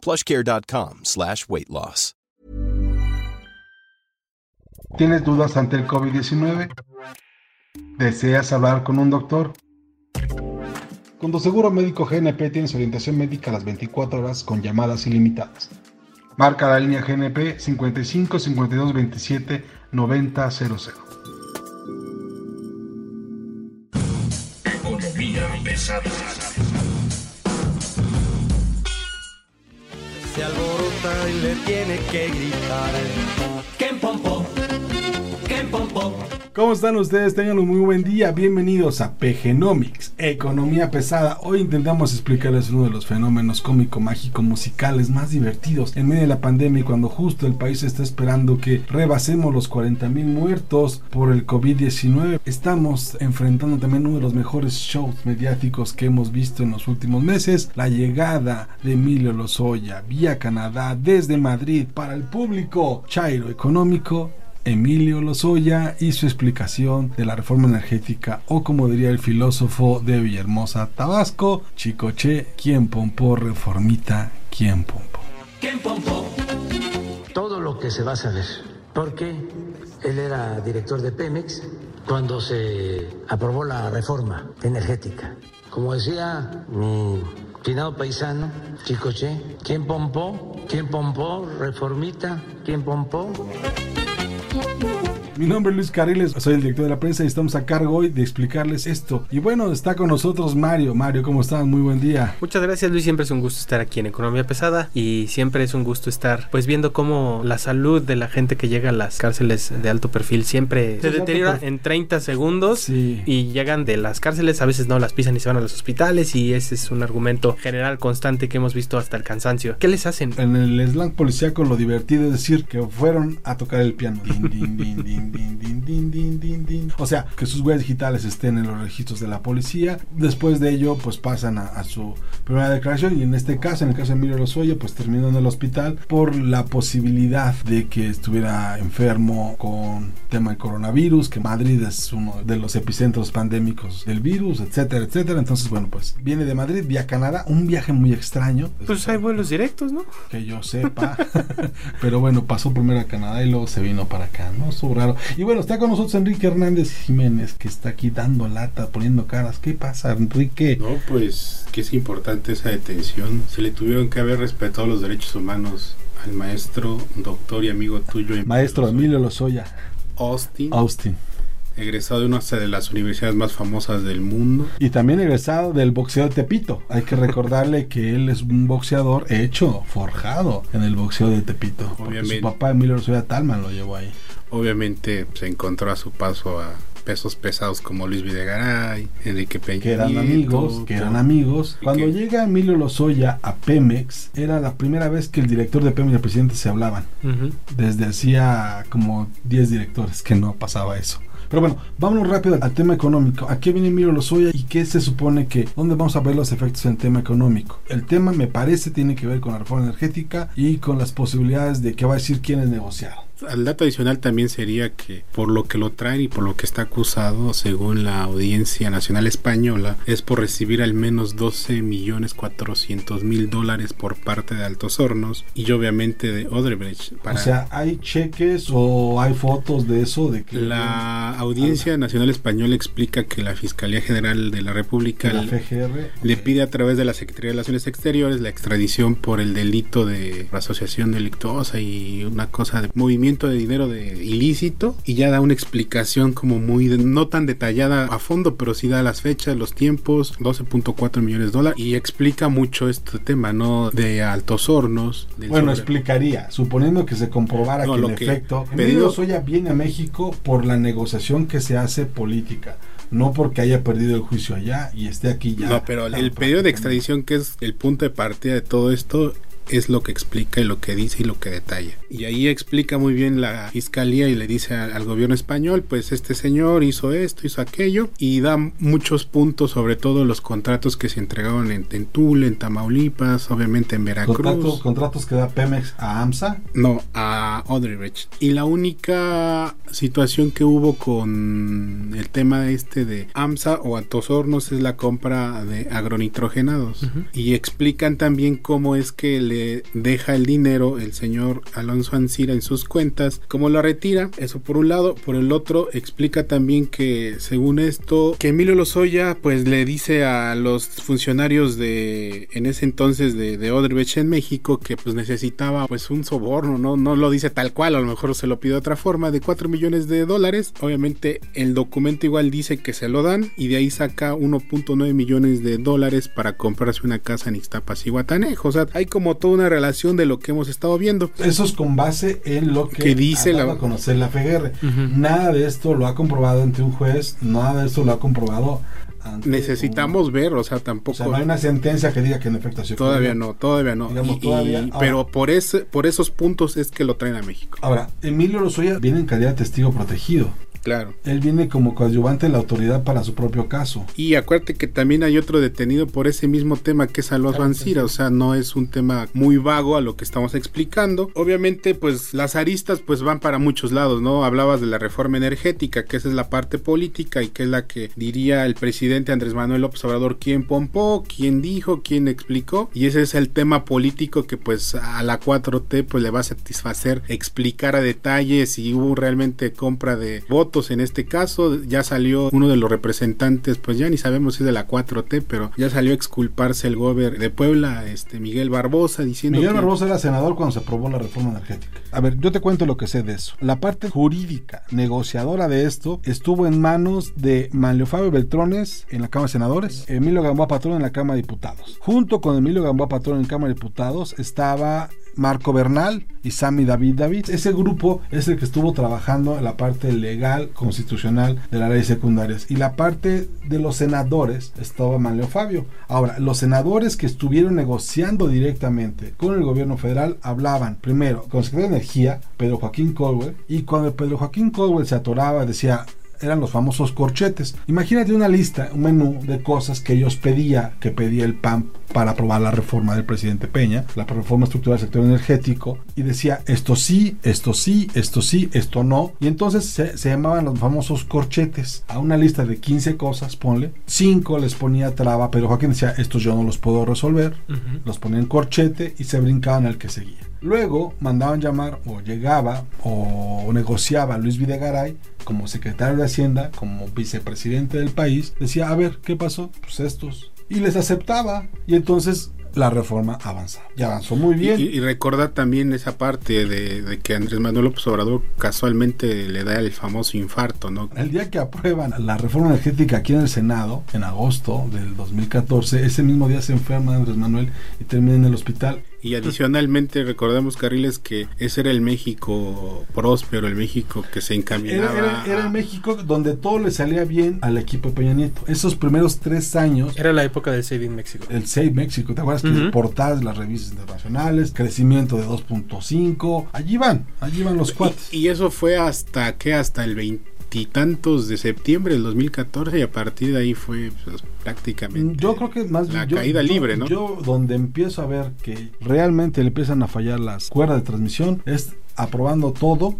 plushcare.com slash weight loss. ¿Tienes dudas ante el COVID-19? ¿Deseas hablar con un doctor? Con tu seguro médico GNP tienes orientación médica a las 24 horas con llamadas ilimitadas. Marca la línea GNP 55 52 27 90 00. Le tiene que gritar. ¡Ken pompo! ¡Ken pompo! ¿Cómo están ustedes? Tengan un muy buen día. Bienvenidos a PGnomics, Economía Pesada. Hoy intentamos explicarles uno de los fenómenos cómico, mágico, musicales más divertidos en medio de la pandemia y cuando justo el país está esperando que rebasemos los 40 mil muertos por el COVID-19. Estamos enfrentando también uno de los mejores shows mediáticos que hemos visto en los últimos meses. La llegada de Emilio Lozoya vía Canadá desde Madrid para el público. Chairo económico Emilio Lozoya y su explicación de la reforma energética o como diría el filósofo de Villahermosa, Tabasco, Chicoche, quien pompó reformita, quien pompó. ¡Ken pompo! todo lo que se va a saber, porque él era director de Pemex cuando se aprobó la reforma energética. Como decía mi finado paisano, Chicoche, ¿quién pompó? ¿Quién pompó? Reformita, ¿quién pompó? Yeah. Mi nombre es Luis Carriles, soy el director de la prensa y estamos a cargo hoy de explicarles esto. Y bueno, está con nosotros Mario. Mario, ¿cómo estás? Muy buen día. Muchas gracias Luis, siempre es un gusto estar aquí en Economía Pesada y siempre es un gusto estar pues viendo cómo la salud de la gente que llega a las cárceles de alto perfil siempre se deteriora en 30 segundos Sí. y llegan de las cárceles, a veces no las pisan y se van a los hospitales y ese es un argumento general constante que hemos visto hasta el cansancio. ¿Qué les hacen? En el slang policíaco lo divertido es decir que fueron a tocar el piano. Din, din, din, din, din, din, din, din, din, din. O sea, que sus huellas digitales estén en los registros de la policía. Después de ello, pues pasan a, a su primera declaración. Y en este caso, en el caso de Emilio Lozoya, pues terminó en el hospital por la posibilidad de que estuviera enfermo con tema de coronavirus, que Madrid es uno de los epicentros pandémicos del virus, etcétera, etcétera. Entonces, bueno, pues viene de Madrid vía Canadá, un viaje muy extraño. Pues hay vuelos directos, ¿no? que yo sepa. Pero bueno, pasó primero a Canadá y luego se vino para acá, ¿no? Estuvo raro. Y bueno, está con nosotros Enrique Hernández Jiménez, que está aquí dando lata, poniendo caras. ¿Qué pasa, Enrique? No, pues que es importante esa detención. Se le tuvieron que haber respetado los derechos humanos al maestro, doctor y amigo tuyo. Maestro Emilio Lozoya, Austin, Austin. egresado de una de las universidades más famosas del mundo. Y también egresado del boxeo de Tepito. Hay que recordarle que él es un boxeador hecho, forjado en el boxeo de Tepito. Porque Obviamente. su papá Emilio Lozoya Talman lo llevó ahí. Obviamente se encontró a su paso a pesos pesados como Luis Videgaray, Enrique Peña que eran amigos, que eran amigos. Cuando que- llega Emilio Lozoya a Pemex, era la primera vez que el director de Pemex y el presidente se hablaban. Desde hacía como 10 directores que no pasaba eso. Pero bueno, vámonos rápido al tema económico. ¿A qué viene Emilio Lozoya y qué se supone que, dónde vamos a ver los efectos en el tema económico? El tema, me parece, tiene que ver con la reforma energética y con las posibilidades de que va a decir quién es negociado. El dato adicional también sería que por lo que lo traen y por lo que está acusado, según la Audiencia Nacional Española, es por recibir al menos 12 millones 400 mil dólares por parte de Altos Hornos y obviamente de Odebrecht. Para O sea, ¿hay cheques o hay fotos de eso? De que la Audiencia Nacional Española explica que la Fiscalía General de la República la le- FGR le pide a través de la Secretaría de Relaciones Exteriores la extradición por el delito de asociación delictuosa y una cosa de movimiento de dinero de ilícito y ya da una explicación como muy de- no tan detallada a fondo pero sí da las fechas los tiempos 12.4 millones de dólares y explica mucho este tema no de altos hornos Bueno, sobre- explicaría, suponiendo que se comprobara No, que en efecto pedido- Lozoya viene a México por la negociación que se hace política, no porque haya perdido el juicio allá y esté aquí ya. No, pero el, el pedido de extradición, que es el punto de partida de todo esto, es lo que explica y lo que dice y lo que detalla. Y ahí explica muy bien la fiscalía y le dice al, gobierno español, pues este señor hizo esto, hizo aquello y da muchos puntos sobre todo los contratos que se entregaron en, en Tule, en Tamaulipas, obviamente en Veracruz. ¿Contratos, ¿Contratos que da Pemex a AMSA? No, a Odrich. Y la única situación que hubo con el tema este de AMSA o Altos Hornos es la compra de agronitrogenados. Y explican también cómo es que le deja el dinero el señor Alonso Ancira en sus cuentas, cómo lo retira, eso por un lado, por el otro explica también que según esto, que Emilio Lozoya pues le dice a los funcionarios de en ese entonces de, de Odebrecht en México que pues necesitaba pues un soborno, no, no lo dice tal cual, a lo mejor se lo pide de otra forma, de 4 millones de dólares, obviamente el documento igual dice que se lo dan y de ahí saca 1.9 millones de dólares para comprarse una casa en Ixtapas y Guatanejo, o sea, hay como toda una relación de lo que hemos estado viendo. Eso es con base en lo que, dice la a conocer la FGR. Nada de esto lo ha comprobado ante un juez, nada de esto lo ha comprobado necesitamos ver, o sea, tampoco. O sea, no hay una sentencia que diga que en efecto sí. Todavía no, todavía no. pero por ese, por esos puntos es que lo traen a México. Ahora, Emilio Lozoya viene en calidad de testigo protegido. Claro. Él viene como coadyuvante de la autoridad para su propio caso. Y acuérdate que también hay otro detenido por ese mismo tema que es Alonso Ancira, o sea, no es un tema muy vago a lo que estamos explicando. Obviamente, pues las aristas pues van para muchos lados, ¿no? Hablabas de la reforma energética, que esa es la parte política y que es la que diría el presidente Andrés Manuel López Obrador quién pompó, quién dijo, quién explicó, y ese es el tema político que pues a la 4T pues le va a satisfacer explicar a detalle si hubo realmente compra de votos en este caso. Ya salió uno de los representantes, pues ya ni sabemos si es de la 4T, pero ya salió a exculparse el gober de Puebla, este Miguel Barbosa, diciendo Miguel Barbosa era senador cuando se aprobó la reforma energética. A ver, yo te cuento lo que sé de eso. La parte jurídica, negociadora de esto, estuvo en manos de Manlio Fabio Beltrones en la Cámara de Senadores, Emilio Gamboa Patrón en la Cámara de Diputados. Junto con Emilio Gamboa Patrón en la Cámara de Diputados estaba Marco Bernal y Sammy David David. Ese grupo es el que estuvo trabajando en la parte legal, constitucional de las leyes secundarias. Y la parte de los senadores estaba Manlio Fabio. Ahora, los senadores que estuvieron negociando directamente con el gobierno federal hablaban primero con el secretario de Energía, Pedro Joaquín Colwell, y cuando Pedro Joaquín Colwell se atoraba, decía, eran los famosos corchetes. Imagínate una lista, un menú de cosas que ellos pedía, que pedía el PAN para aprobar la reforma del presidente Peña, la reforma estructural del sector energético, y decía esto sí, esto sí, esto sí, esto no. Y entonces se, llamaban los famosos corchetes. A una lista de 15 cosas, ponle, 5 les ponía traba, pero Joaquín decía, estos yo no los puedo resolver, los ponía en corchete y se brincaban al que seguía. Luego mandaban llamar o llegaba o negociaba Luis Videgaray como secretario de Hacienda, como vicepresidente del país, decía, a ver, ¿qué pasó? Pues estos. Y les aceptaba. Y entonces la reforma avanza. Y avanzó muy bien. Y, y recordar también esa parte de, que Andrés Manuel López Obrador casualmente le da el famoso infarto, ¿no? El día que aprueban la reforma energética aquí en el Senado, en agosto del 2014, ese mismo día se enferma Andrés Manuel y termina en el hospital. Y adicionalmente recordemos, Carriles, que ese era el México próspero, el México que se encaminaba. Era, el México donde todo le salía bien al equipo Peña Nieto. Esos primeros tres años. Era la época del Save México. El Save México, ¿te acuerdas? que portadas de las revistas internacionales, crecimiento de 2.5. Allí van, allí van los cuates. Y, eso fue hasta que hasta el 20 tantos de septiembre del 2014 y a partir de ahí fue pues, prácticamente yo creo que más la caída libre, ¿no? Yo donde empiezo a ver que realmente le empiezan a fallar las cuerdas de transmisión es aprobando todo.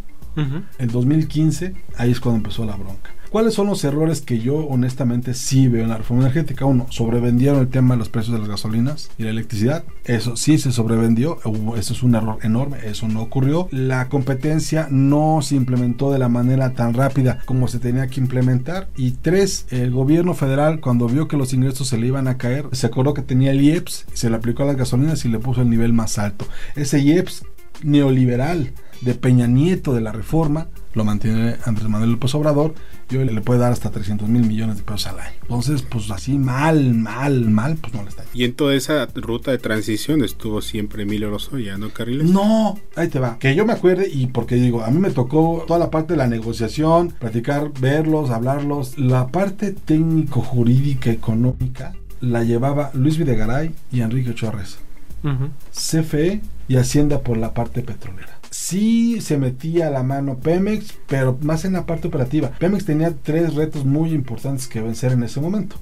El 2015, ahí es cuando empezó la bronca. ¿Cuáles son los errores que yo honestamente sí veo en la reforma energética? Uno, sobrevendieron el tema de los precios de las gasolinas y la electricidad. Eso sí se sobrevendió, eso es un error enorme, eso no ocurrió. La competencia no se implementó de la manera tan rápida como se tenía que implementar. Y tres, el gobierno federal cuando vio que los ingresos se le iban a caer, se acordó que tenía el IEPS, se le aplicó a las gasolinas y le puso el nivel más alto. Ese IEPS neoliberal de Peña Nieto de la reforma lo mantiene Andrés Manuel López Obrador y hoy le puede dar hasta 300 mil millones de pesos al año. Entonces, pues así mal, mal, mal, pues no le está. Y en toda esa ruta de transición estuvo siempre Emilio Lozoya, ¿no, Carriles? No, ahí te va. Que yo me acuerde y porque digo, a mí me tocó toda la parte de la negociación, platicar, verlos, hablarlos. La parte técnico-jurídica, económica, la llevaba Luis Videgaray y Enrique Chorres Ujú. CFE y Hacienda por la parte petrolera. Sí se metía la mano Pemex, pero más en la parte operativa. Pemex tenía tres retos muy importantes que vencer en ese momento.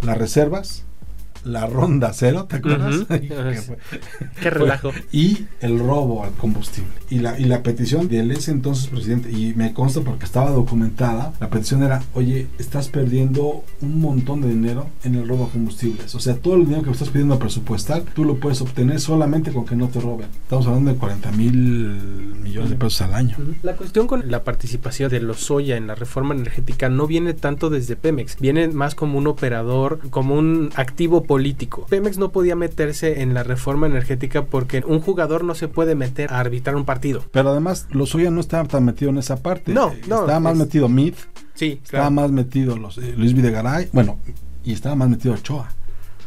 Las reservas, la ronda cero, ¿te acuerdas? Qué relajo. y el robo al combustible. Y la, y la petición del ese entonces presidente, y me consta porque estaba documentada, la petición era, oye, estás perdiendo un montón de dinero en el robo a combustibles. O sea, todo el dinero que estás pidiendo presupuestal, tú lo puedes obtener solamente con que no te roben. Estamos hablando de 40 mil millones de pesos al año. La cuestión con la participación de Lozoya en la reforma energética no viene tanto desde Pemex, viene más como un operador, como un activo político. Pemex no podía meterse en la reforma energética porque un jugador no se puede meter a arbitrar un partido. Pero además, Lozoya no estaba tan metido en esa parte. No, no, Estaba más es- metido Mid, Sí, estaba más metido los, eh, Luis Videgaray, bueno, y estaba más metido Ochoa.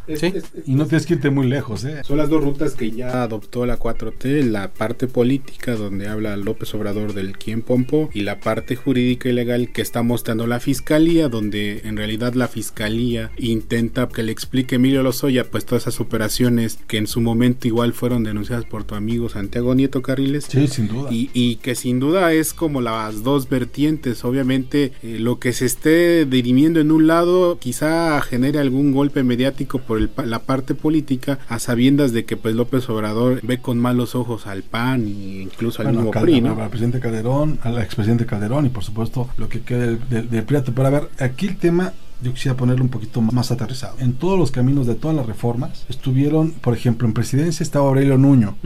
Sí. Y no tienes que irte muy lejos, ¿eh? Son las dos rutas que ya adoptó la 4T, la parte política donde habla López Obrador del quién pompo y la parte jurídica y legal que está mostrando la fiscalía donde en realidad la fiscalía intenta que le explique Emilio Lozoya pues todas esas operaciones que en su momento igual fueron denunciadas por tu amigo Santiago Nieto Carriles Sí, sin duda. y, y que sin duda es como las dos vertientes. Obviamente, eh, lo que se esté dirimiendo en un lado quizá genere algún golpe mediático por el pa- la parte política, a sabiendas de que pues López Obrador ve con malos ojos al PAN e incluso al Bueno, mismo Cal- PRI, al- ¿no? al presidente Calderón, al expresidente Calderón y por supuesto lo que quede del, del, del PRI. Pero a ver, aquí el tema yo quisiera ponerlo un poquito más aterrizado. En todos los caminos de todas las reformas estuvieron, por ejemplo, en presidencia estaba Aurelio Nuño,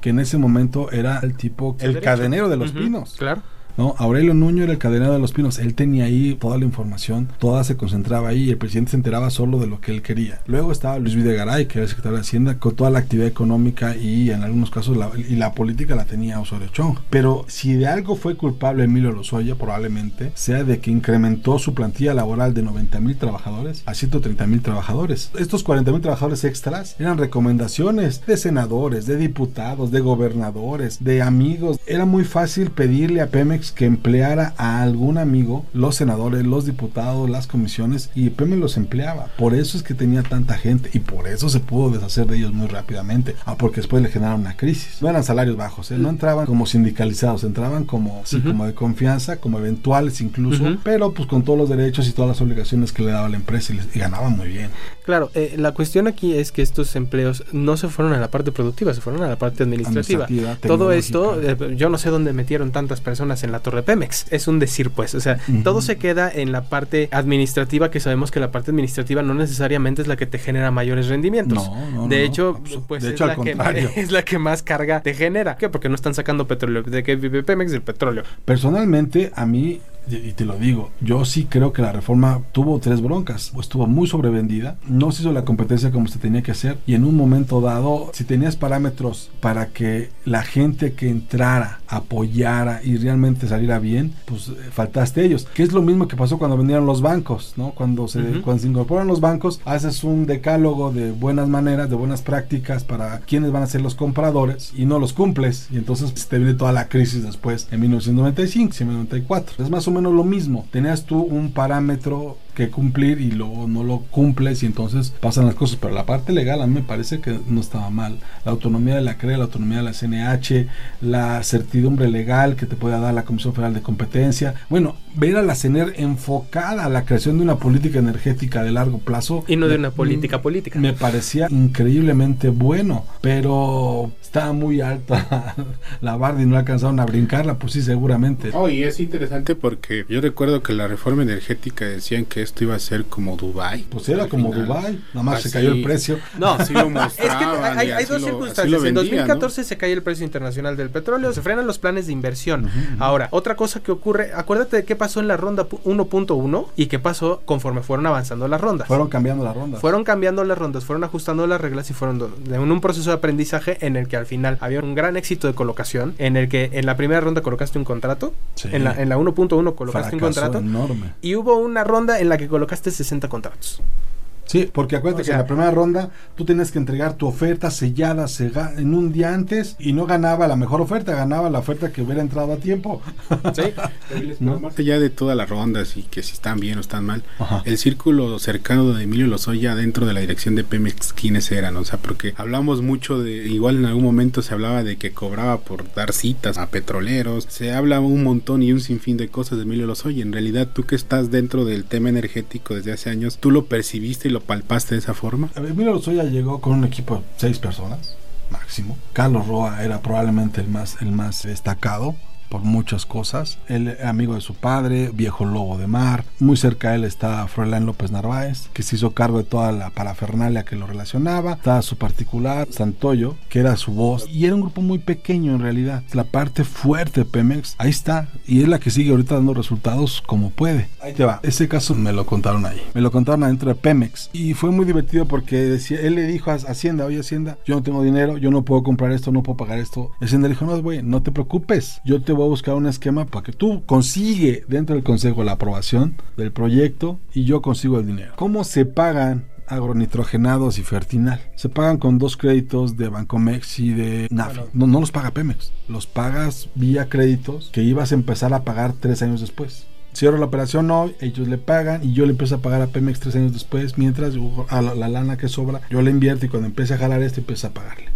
que en ese momento era el tipo, el derecho. cadenero de los pinos. Claro. ¿No? Aurelio Nuño era el cadenero de los pinos. Él tenía ahí toda la información, toda se concentraba ahí el presidente se enteraba solo de lo que él quería. Luego estaba Luis Videgaray, que era el secretario de Hacienda, con toda la actividad económica y en algunos casos y la política la tenía Osorio Chong. Pero si de algo fue culpable Emilio Lozoya, probablemente sea de que incrementó su plantilla laboral de 90 mil trabajadores a 130 mil trabajadores. Estos 40 mil trabajadores extras eran recomendaciones de senadores, de diputados, de gobernadores, de amigos. Era muy fácil pedirle a Pemex que empleara a algún amigo, los senadores, los diputados, las comisiones, y Pemex los empleaba. Por eso es que tenía tanta gente y por eso se pudo deshacer de ellos muy rápidamente. Ah, porque después le generaron una crisis. No eran salarios bajos, ¿eh? no entraban como sindicalizados, entraban como, sí, como de confianza, como eventuales incluso, pero pues con todos los derechos y todas las obligaciones que le daba la empresa y, les- y ganaban muy bien. Claro, eh, la cuestión aquí es que estos empleos no se fueron a la parte productiva, se fueron a la parte administrativa. Administrativa, Todo esto, eh, yo no sé dónde metieron tantas personas en la Torre Pemex. Es un decir, pues. O sea, todo se queda en la parte administrativa, que sabemos que la parte administrativa no necesariamente es la que te genera mayores rendimientos. No, no, de no, hecho, abso- pues de es, hecho, la que, es la que más carga te genera. ¿Qué? Porque no están sacando petróleo. ¿De qué vive Pemex? Del petróleo. Personalmente, a mí, y te lo digo, yo sí creo que la reforma tuvo tres broncas. Estuvo muy sobrevendida, no se hizo la competencia como se tenía que hacer y en un momento dado, si tenías parámetros para que la gente que entrara apoyara y realmente saliera bien, pues eh, faltaste ellos. Que es lo mismo que pasó cuando vendieron los bancos, ¿no? Cuando se, Ujú. cuando se incorporan los bancos, haces un decálogo de buenas maneras, de buenas prácticas para quienes van a ser los compradores y no los cumples. Y entonces te viene toda la crisis después en 1995, 1994. Es más o menos lo mismo. Tenías tú un parámetro que cumplir y luego no lo cumples y entonces pasan las cosas. Pero la parte legal a mí me parece que no estaba mal. La autonomía de la CRE, la autonomía de la CNH, la certidumbre legal que te pueda dar la Comisión Federal de Competencia. Bueno, ver a la CENER enfocada a la creación de una política energética de largo plazo. Y no de me- una política política. Me parecía increíblemente bueno, pero estaba muy alta la barda y no alcanzaron a brincarla, pues sí, seguramente. Oh, y es interesante porque yo recuerdo que la reforma energética decían que esto iba a ser como Dubai. Pues era como final. Dubai, nada más se cayó el precio. No, Así lo es que hay, dos lo- circunstancias. lo en vendían, 2014 se cae el precio internacional del petróleo, se frenan los planes de inversión. Ahora, otra cosa que ocurre, acuérdate de qué pasó en la ronda pu- 1.1 y qué pasó conforme fueron avanzando las rondas. Fueron cambiando la ronda. Fueron cambiando las rondas, fueron ajustando las reglas y fueron en un proceso de aprendizaje en el que al final había un gran éxito de colocación, en el que en la primera ronda colocaste un contrato, Sí. en la, en la 1.1 colocaste un Fracaso contrato enorme. y hubo una ronda en la que colocaste 60 contratos. Sí, porque acuérdate O que en la primera ronda tú tenías que entregar tu oferta sellada en un día antes y no ganaba la mejor oferta, ganaba la oferta que hubiera entrado a tiempo. Sí. ¿No? Más allá de todas las rondas y que si están bien o están mal, Ajá. el círculo cercano de Emilio Lozoya dentro de la dirección de Pemex, ¿quiénes eran? O sea, porque hablamos mucho de, igual en algún momento se hablaba de que cobraba por dar citas a petroleros, se habla un montón y un sinfín de cosas de Emilio Lozoya. En realidad, tú que estás dentro del tema energético desde hace años, ¿tú lo percibiste y lo palpaste de esa forma? Emilio Lozoya llegó con un equipo de seis personas, máximo. Carlos Roa era probablemente el más, el más destacado por muchas cosas. Él amigo de su padre, viejo lobo de mar. Muy cerca de él está Froilán López Narváez, que se hizo cargo de toda la parafernalia que lo relacionaba. Estaba su particular, Santoyo, que era su voz. Y era un grupo muy pequeño en realidad. La parte fuerte de Pemex, ahí está. Y es la que sigue ahorita dando resultados como puede. Ahí te va. Ese caso me lo contaron ahí. Me lo contaron adentro de Pemex. Y fue muy divertido porque decía, él le dijo a Hacienda, oye Hacienda, yo no tengo dinero, yo no puedo comprar esto, no puedo pagar esto. Hacienda le dijo, no, güey, no te preocupes. Yo te voy a buscar un esquema para que tú consigue dentro del consejo la aprobación del proyecto y yo consigo el dinero. ¿Cómo se pagan? agronitrogenados y fertinal. Se pagan con dos créditos de Bancomex y de Nafi. No, no los paga Pemex, los pagas vía créditos que ibas a empezar a pagar tres años después. Cierro la operación hoy, ellos le pagan y yo le empiezo a pagar a Pemex tres años después, mientras a la, la lana que sobra yo le invierto y cuando empiece a jalar esto empiezo a pagarle.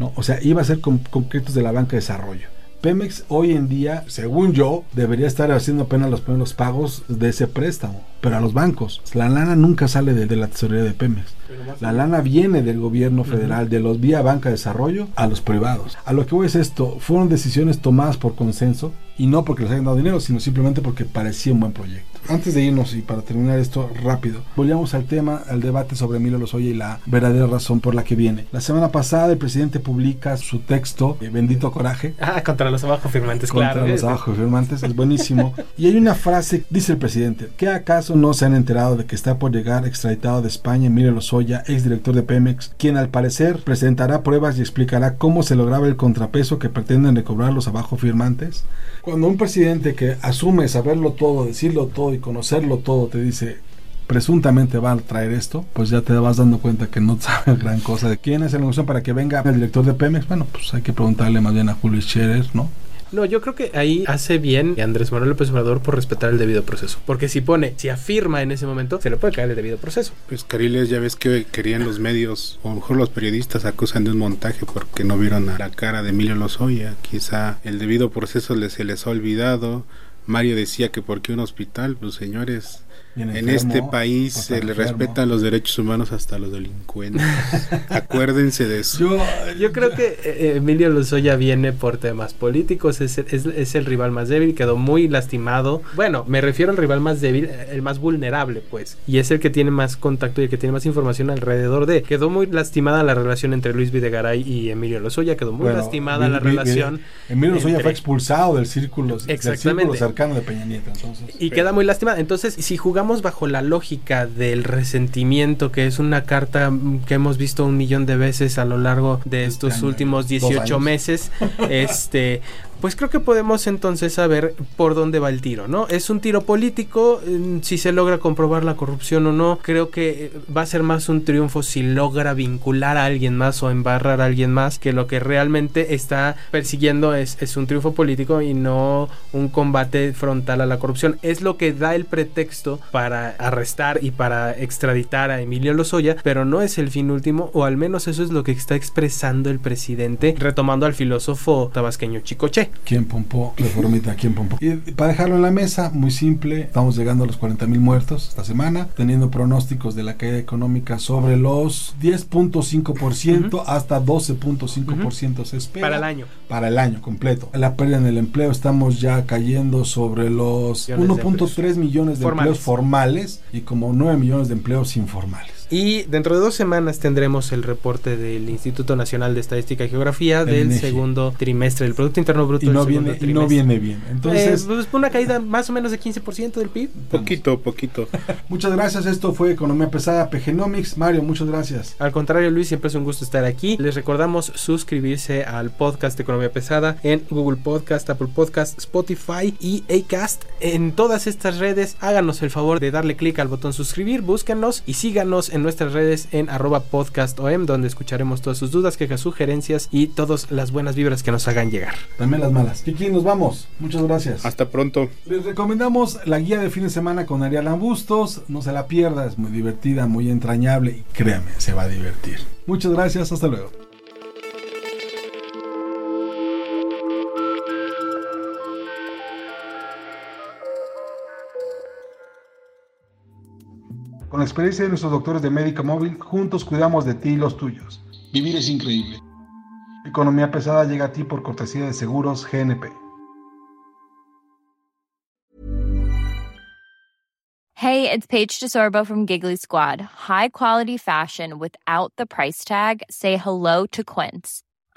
¿no? O sea, iba a ser con, con créditos de la banca de desarrollo. Pemex hoy en día, según yo, debería estar haciendo apenas los primeros pagos de ese préstamo, pero a los bancos. La lana nunca sale de, de la tesorería de Pemex. La lana viene del gobierno federal, de los vía banca de desarrollo a los privados. A lo que voy es esto, fueron decisiones tomadas por consenso y no porque les hayan dado dinero, sino simplemente porque parecía un buen proyecto. Antes de irnos y para terminar esto rápido, volvamos al tema, al debate sobre Emilio Lozoya y la verdadera razón por la que viene. La semana pasada el presidente publica su texto, eh, Bendito Coraje, Ah, contra los abajo firmantes, contra claro. los este. abajo firmantes, es buenísimo. y hay una frase, dice el presidente, ¿qué acaso no se han enterado de que está por llegar extraditado de España Emilio Lozoya, exdirector de Pemex, quien al parecer presentará pruebas y explicará cómo se lograba el contrapeso que pretenden recobrar los abajo firmantes? Cuando un presidente que asume saberlo todo, decirlo todo y conocerlo todo te dice presuntamente va a traer esto, pues ya te vas dando cuenta que no sabe gran cosa de quién es la negociación para que venga el director de Pemex. Bueno, pues hay que preguntarle más bien a Julio Scherer, ¿no? No, yo creo que ahí hace bien Andrés Manuel López Obrador por respetar el debido proceso. Porque si pone, si afirma en ese momento, se le puede caer el debido proceso. Pues Cariles, ya ves que querían los medios, o mejor los periodistas acusan de un montaje porque no vieron a la cara de Emilio Lozoya. Quizá el debido proceso se les ha olvidado. Mario decía que porque un hospital, pues señores, En este país o se le respetan los derechos humanos hasta los delincuentes. Acuérdense de eso. Yo, Yo creo que eh, Emilio Lozoya viene por temas políticos, es, es- es el rival más débil, quedó muy lastimado. Bueno, me refiero al rival más débil, eh, el más vulnerable, pues. Y es el que tiene más contacto y el que tiene más información alrededor de. Quedó muy lastimada la relación entre Luis Videgaray y Emilio Lozoya, quedó muy bueno, lastimada vi- la vi- vi- relación. Emilio Lozoya entre- fue expulsado del círculo, del Exactamente. círculo cercano de Peña Nieto. Entonces, Y queda muy lastimada. Entonces, si jugamos bajo la lógica del resentimiento, que es una carta mm, que hemos visto un millón de veces a lo largo de Este estos últimos dos 18 años. meses, este, pues creo que podemos entonces saber por dónde va el tiro, ¿no? Es un tiro político, mm, si se logra comprobar la corrupción o no, creo que eh, va a ser más un triunfo si logra vincular a alguien más o embarrar a alguien más, que lo que realmente está persiguiendo es, es un triunfo político y no un combate frontal a la corrupción. Es lo que da el pretexto para arrestar y para extraditar a Emilio Lozoya, pero no es el fin último, o al menos eso es lo que está expresando el presidente, retomando al filósofo tabasqueño Chicoche. ¿Quién pompó? Reformita, ¿quién pompó? Y para dejarlo en la mesa, muy simple, estamos llegando a los 40 mil muertos esta semana, teniendo pronósticos de la caída económica sobre los 10.5% hasta 12.5% se espera. Para el año. Para el año completo. La pérdida en el empleo estamos ya cayendo sobre los Millones de 1.3 millones de Formales. empleos formales y como 9 millones de empleos informales. Y dentro de dos semanas tendremos el reporte del Instituto Nacional de Estadística y Geografía El del INEGI. segundo trimestre del Producto Interno Bruto. Y no, del viene, y no viene bien. Entonces, Eh, pues, una caída más o menos de 15% del PIB. Poquito, poquito. muchas gracias. Esto fue Economía Pesada, PGnomics. Mario, muchas gracias. Al contrario, Luis, siempre es un gusto estar aquí. Les recordamos suscribirse al podcast de Economía Pesada en Google Podcast, Apple Podcast, Spotify y Acast. En todas estas redes, háganos el favor de darle clic al botón suscribir, búsquenos y síganos en en nuestras redes en arroba podcastom, donde escucharemos todas sus dudas, quejas, sugerencias y todas las buenas vibras que nos hagan llegar. También las malas. Kiki, nos vamos. Muchas gracias. Hasta pronto. Les recomendamos la guía de fin de semana con Ariel Bustos. No se la pierda, es muy divertida, muy entrañable y créame, se va a divertir. Muchas gracias, hasta luego. Con la experiencia de nuestros doctores de Médica Móvil, juntos cuidamos de ti y los tuyos. Vivir es increíble. Economía pesada llega a ti por cortesía de Seguros GNP. Hey, it's Paige DeSorbo from Giggly Squad. High quality fashion without the price tag. Say hello to Quince.